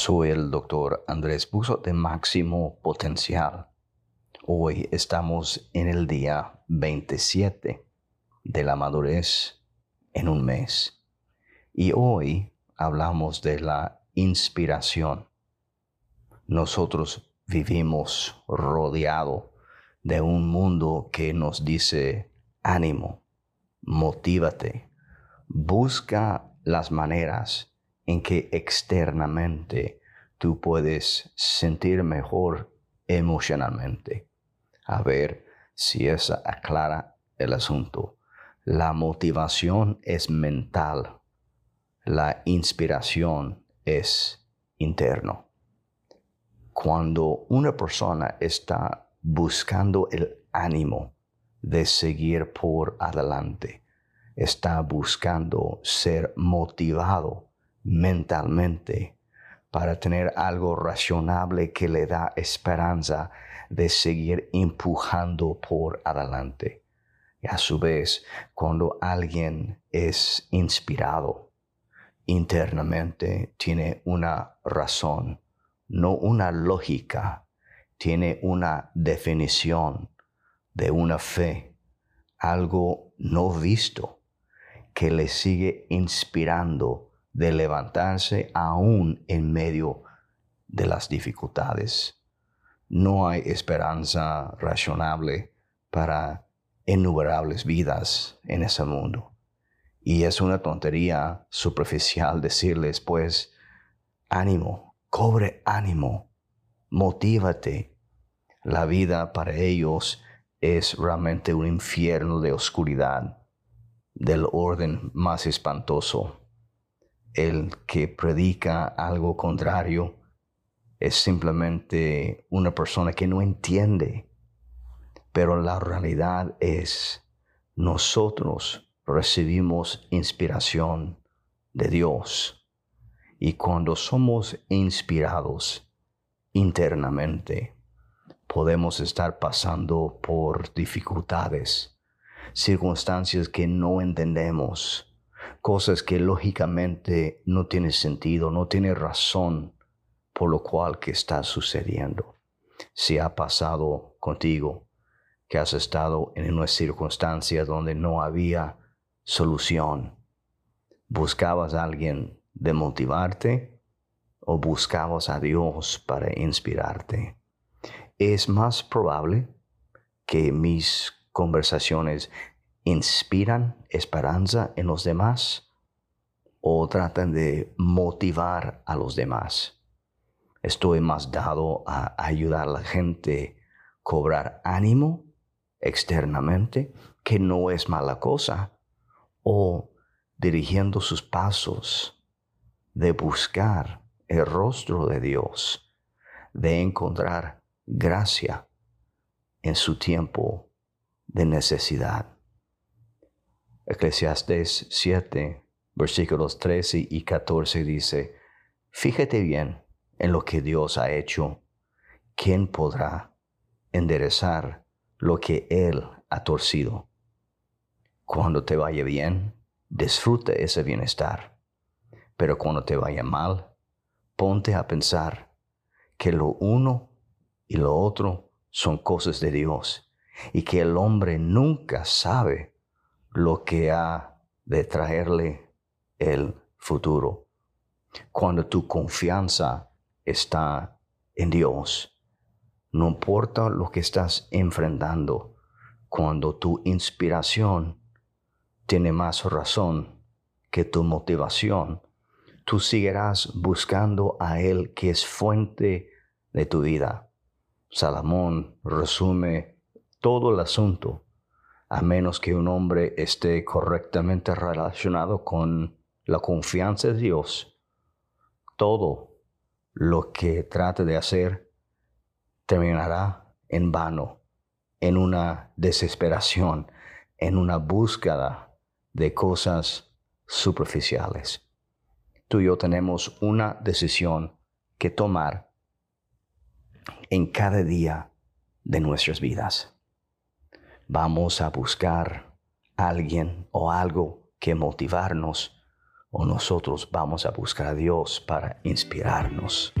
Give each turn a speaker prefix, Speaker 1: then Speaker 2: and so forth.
Speaker 1: Soy el doctor Andrés Buzo de Máximo Potencial. Hoy estamos en el día 27 de la madurez en un mes. Y hoy hablamos de la inspiración. Nosotros vivimos rodeado de un mundo que nos dice ánimo, motívate, busca las maneras en que externamente tú puedes sentir mejor emocionalmente. A ver si esa aclara el asunto. La motivación es mental. La inspiración es interno. Cuando una persona está buscando el ánimo de seguir por adelante, está buscando ser motivado mentalmente para tener algo racionable que le da esperanza de seguir empujando por adelante. Y a su vez, cuando alguien es inspirado internamente, tiene una razón, no una lógica, tiene una definición de una fe, algo no visto, que le sigue inspirando de levantarse aún en medio de las dificultades. No hay esperanza razonable para innumerables vidas en ese mundo. Y es una tontería superficial decirles, pues, ánimo, cobre ánimo, motívate. La vida para ellos es realmente un infierno de oscuridad, del orden más espantoso el que predica algo contrario es simplemente una persona que no entiende. Pero la realidad es, nosotros recibimos inspiración de Dios. Y cuando somos inspirados internamente, podemos estar pasando por dificultades, circunstancias que no entendemos cosas que lógicamente no tienen sentido, no tiene razón por lo cual que está sucediendo. Si ha pasado contigo que has estado en una circunstancia donde no había solución, buscabas a alguien de motivarte o buscabas a Dios para inspirarte. Es más probable que mis conversaciones inspiran esperanza en los demás o tratan de motivar a los demás. Estoy más dado a ayudar a la gente a cobrar ánimo externamente, que no es mala cosa, o dirigiendo sus pasos de buscar el rostro de Dios, de encontrar gracia en su tiempo de necesidad. Eclesiastes 7, versículos 13 y 14 dice, Fíjate bien en lo que Dios ha hecho. ¿Quién podrá enderezar lo que Él ha torcido? Cuando te vaya bien, disfrute ese bienestar. Pero cuando te vaya mal, ponte a pensar que lo uno y lo otro son cosas de Dios y que el hombre nunca sabe lo que ha de traerle el futuro. Cuando tu confianza está en Dios, no importa lo que estás enfrentando, cuando tu inspiración tiene más razón que tu motivación, tú seguirás buscando a Él que es fuente de tu vida. Salomón resume todo el asunto a menos que un hombre esté correctamente relacionado con la confianza de Dios, todo lo que trate de hacer terminará en vano, en una desesperación, en una búsqueda de cosas superficiales. Tú y yo tenemos una decisión que tomar en cada día de nuestras vidas vamos a buscar alguien o algo que motivarnos o nosotros vamos a buscar a Dios para inspirarnos.